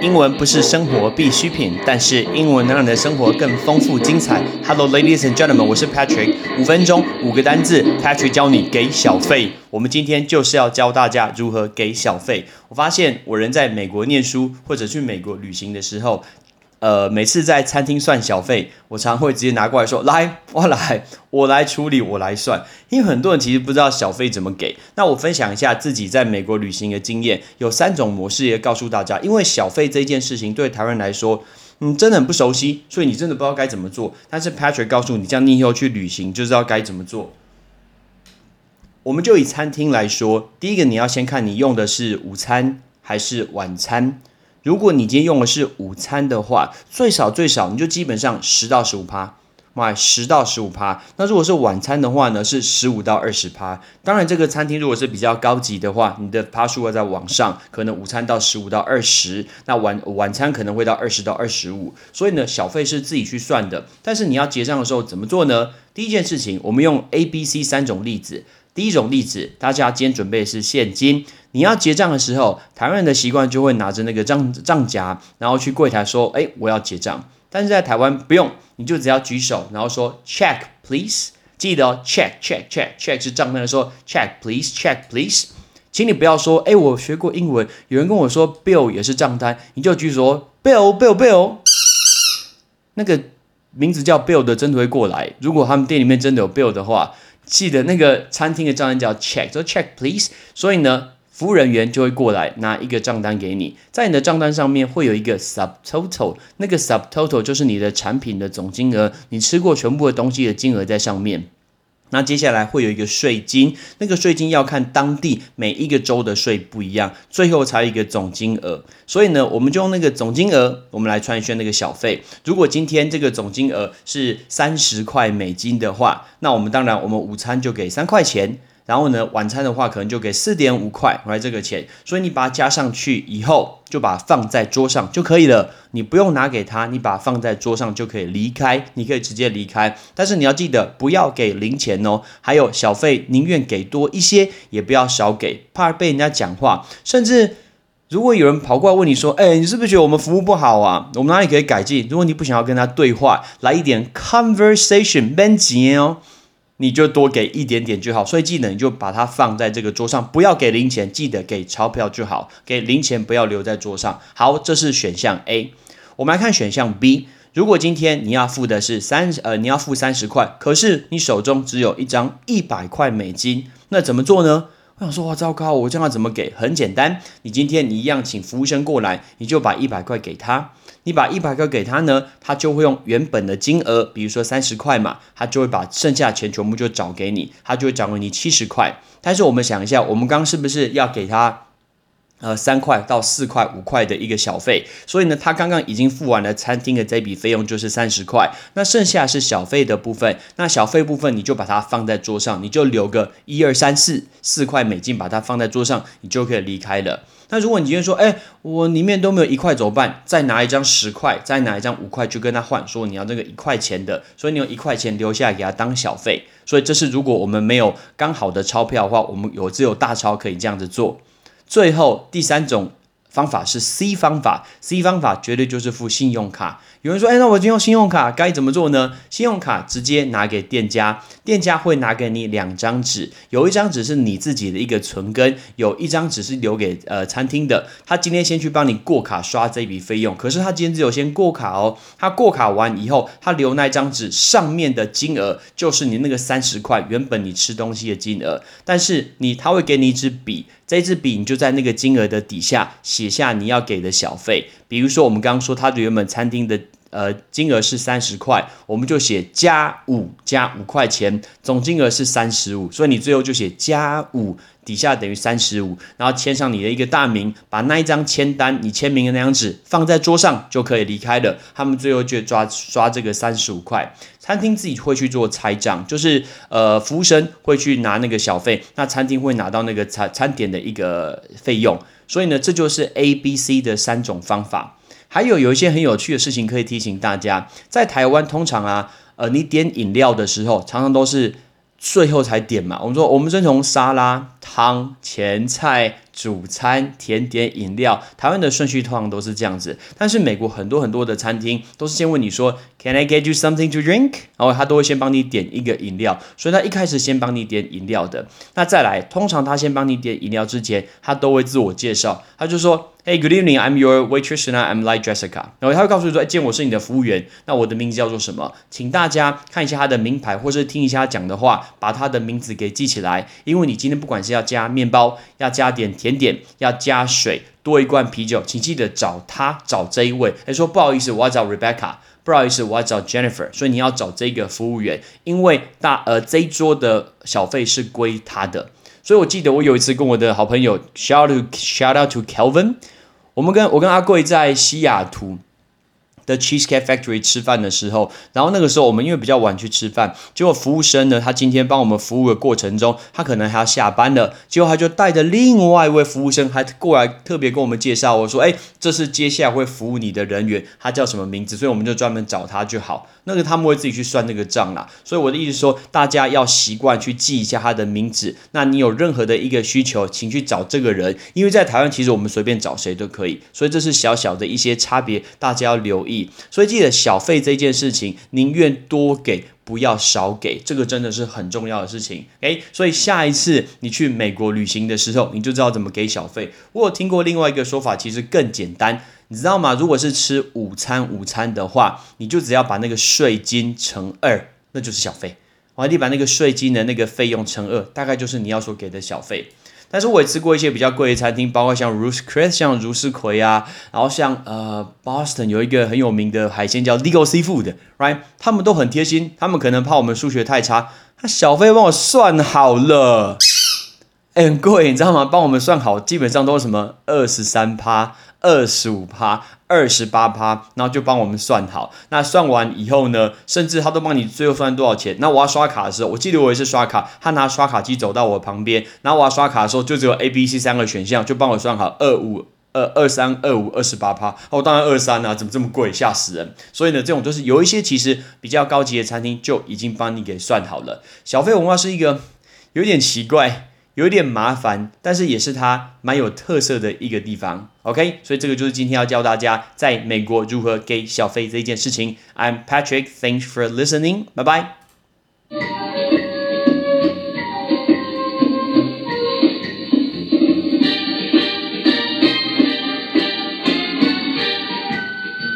英文不是生活必需品，但是英文能让你的生活更丰富精彩。Hello, ladies and gentlemen，我是 Patrick。五分钟五个单字，Patrick 教你给小费。我们今天就是要教大家如何给小费。我发现我人在美国念书或者去美国旅行的时候。呃，每次在餐厅算小费，我常会直接拿过来说：“来，我来，我来处理，我来算。”因为很多人其实不知道小费怎么给。那我分享一下自己在美国旅行的经验，有三种模式也告诉大家。因为小费这件事情对台湾人来说，嗯，真的很不熟悉，所以你真的不知道该怎么做。但是 Patrick 告诉你，这样你以后去旅行就知道该怎么做。我们就以餐厅来说，第一个你要先看你用的是午餐还是晚餐。如果你今天用的是午餐的话，最少最少你就基本上十到十五趴，买十到十五趴。那如果是晚餐的话呢，是十五到二十趴。当然，这个餐厅如果是比较高级的话，你的趴数要在往上，可能午餐到十五到二十，那晚晚餐可能会到二十到二十五。所以呢，小费是自己去算的。但是你要结账的时候怎么做呢？第一件事情，我们用 A、B、C 三种例子。第一种例子，大家今天准备的是现金。你要结账的时候，台湾人的习惯就会拿着那个账账夹，然后去柜台说：“哎，我要结账。”但是在台湾不用，你就只要举手，然后说 “check please”。记得哦，check check check check 是账单的时候，check please check please。请你不要说：“哎，我学过英文，有人跟我说 bill 也是账单。”你就举手 “bill bill bill”。那个名字叫 bill 的真的会过来。如果他们店里面真的有 bill 的话。记得那个餐厅的账单叫 check，说 check please。所以呢，服务人员就会过来拿一个账单给你，在你的账单上面会有一个 subtotal，那个 subtotal 就是你的产品的总金额，你吃过全部的东西的金额在上面。那接下来会有一个税金，那个税金要看当地每一个州的税不一样，最后才有一个总金额。所以呢，我们就用那个总金额，我们来串算那个小费。如果今天这个总金额是三十块美金的话，那我们当然我们午餐就给三块钱。然后呢，晚餐的话可能就给四点五块来这个钱，所以你把它加上去以后，就把它放在桌上就可以了。你不用拿给他，你把它放在桌上就可以离开，你可以直接离开。但是你要记得不要给零钱哦，还有小费宁愿给多一些，也不要少给，怕被人家讲话。甚至如果有人跑过来问你说：“哎，你是不是觉得我们服务不好啊？我们哪里可以改进？”如果你不想要跟他对话，来一点 conversation，别急哦。你就多给一点点就好，所以记得你就把它放在这个桌上，不要给零钱，记得给钞票就好，给零钱不要留在桌上。好，这是选项 A。我们来看选项 B。如果今天你要付的是三呃，你要付三十块，可是你手中只有一张一百块美金，那怎么做呢？我想说，哇，糟糕，我这样怎么给？很简单，你今天你一样请服务生过来，你就把一百块给他。你把一百块给他呢，他就会用原本的金额，比如说三十块嘛，他就会把剩下的钱全部就找给你，他就会找给你七十块。但是我们想一下，我们刚刚是不是要给他？呃，三块到四块、五块的一个小费，所以呢，他刚刚已经付完了餐厅的这笔费用，就是三十块。那剩下是小费的部分，那小费部分你就把它放在桌上，你就留个一二三四四块美金，把它放在桌上，你就可以离开了。那如果你今天说，哎，我里面都没有一块怎么办？再拿一张十块，再拿一张五块，就跟他换，说你要那个一块钱的，所以你用一块钱留下来给他当小费。所以这是如果我们没有刚好的钞票的话，我们有只有大钞可以这样子做。最后第三种方法是 C 方法，C 方法绝对就是付信用卡。有人说，哎，那我今天用信用卡该怎么做呢？信用卡直接拿给店家，店家会拿给你两张纸，有一张纸是你自己的一个存根，有一张纸是留给呃餐厅的。他今天先去帮你过卡刷这笔费用，可是他今天只有先过卡哦。他过卡完以后，他留那张纸上面的金额就是你那个三十块原本你吃东西的金额，但是你他会给你一支笔，这支笔你就在那个金额的底下写下你要给的小费。比如说，我们刚刚说他的原本餐厅的呃金额是三十块，我们就写加五加五块钱，总金额是三十五，所以你最后就写加五底下等于三十五，然后签上你的一个大名，把那一张签单你签名的那张纸放在桌上就可以离开了。他们最后就抓抓这个三十五块，餐厅自己会去做拆账，就是呃服务生会去拿那个小费，那餐厅会拿到那个餐餐点的一个费用。所以呢，这就是 A、B、C 的三种方法。还有有一些很有趣的事情可以提醒大家，在台湾通常啊，呃，你点饮料的时候，常常都是最后才点嘛。我们说，我们先从沙拉、汤、前菜、主餐、甜点、饮料。台湾的顺序通常都是这样子，但是美国很多很多的餐厅都是先问你说，Can I get you something to drink？然后他都会先帮你点一个饮料，所以他一开始先帮你点饮料的。那再来，通常他先帮你点饮料之前，他都会自我介绍，他就说。Hey, good evening. I'm your waitress tonight. I'm like Jessica. 然后他会告诉你说：“哎，见我是你的服务员。那我的名字叫做什么？请大家看一下他的名牌，或是听一下他讲的话，把他的名字给记起来。因为你今天不管是要加面包，要加点甜点，要加水，多一罐啤酒，请记得找他，找这一位。他说不好意思，我要找 Rebecca。不好意思，我要找 Jennifer。所以你要找这个服务员，因为大呃这一桌的小费是归他的。”所以，我记得我有一次跟我的好朋友 shout out shout out to Kelvin，我们跟我跟阿贵在西雅图。的 Cheesecake Factory 吃饭的时候，然后那个时候我们因为比较晚去吃饭，结果服务生呢，他今天帮我们服务的过程中，他可能还要下班了，结果他就带着另外一位服务生还过来特别跟我们介绍，我说，哎，这是接下来会服务你的人员，他叫什么名字？所以我们就专门找他就好。那个他们会自己去算那个账啦。所以我的意思说，大家要习惯去记一下他的名字。那你有任何的一个需求，请去找这个人，因为在台湾其实我们随便找谁都可以。所以这是小小的一些差别，大家要留意。所以记得小费这件事情，宁愿多给，不要少给，这个真的是很重要的事情。诶，所以下一次你去美国旅行的时候，你就知道怎么给小费。我有听过另外一个说法，其实更简单，你知道吗？如果是吃午餐，午餐的话，你就只要把那个税金乘二，那就是小费。完，你把那个税金的那个费用乘二，大概就是你要所给的小费。但是我也吃过一些比较贵的餐厅，包括像 Ruth Chris，像如斯奎啊，然后像呃 Boston 有一个很有名的海鲜叫 Legal Seafood，right？他们都很贴心，他们可能怕我们数学太差，他小费帮我算好了，很贵，你知道吗？帮我们算好，基本上都是什么二十三趴。二十五趴，二十八趴，然后就帮我们算好。那算完以后呢，甚至他都帮你最后算多少钱。那我要刷卡的时候，我记得我也是刷卡，他拿刷卡机走到我旁边，然后我要刷卡的时候，就只有 A、B、C 三个选项，就帮我算好二五二二三二五二十八趴。哦，当然二三啊，怎么这么贵，吓死人！所以呢，这种就是有一些其实比较高级的餐厅就已经帮你给算好了。小费文化是一个有点奇怪。有点麻烦，但是也是它蛮有特色的一个地方。OK，所以这个就是今天要教大家在美国如何给小费这一件事情。I'm Patrick，thanks for listening，bye bye。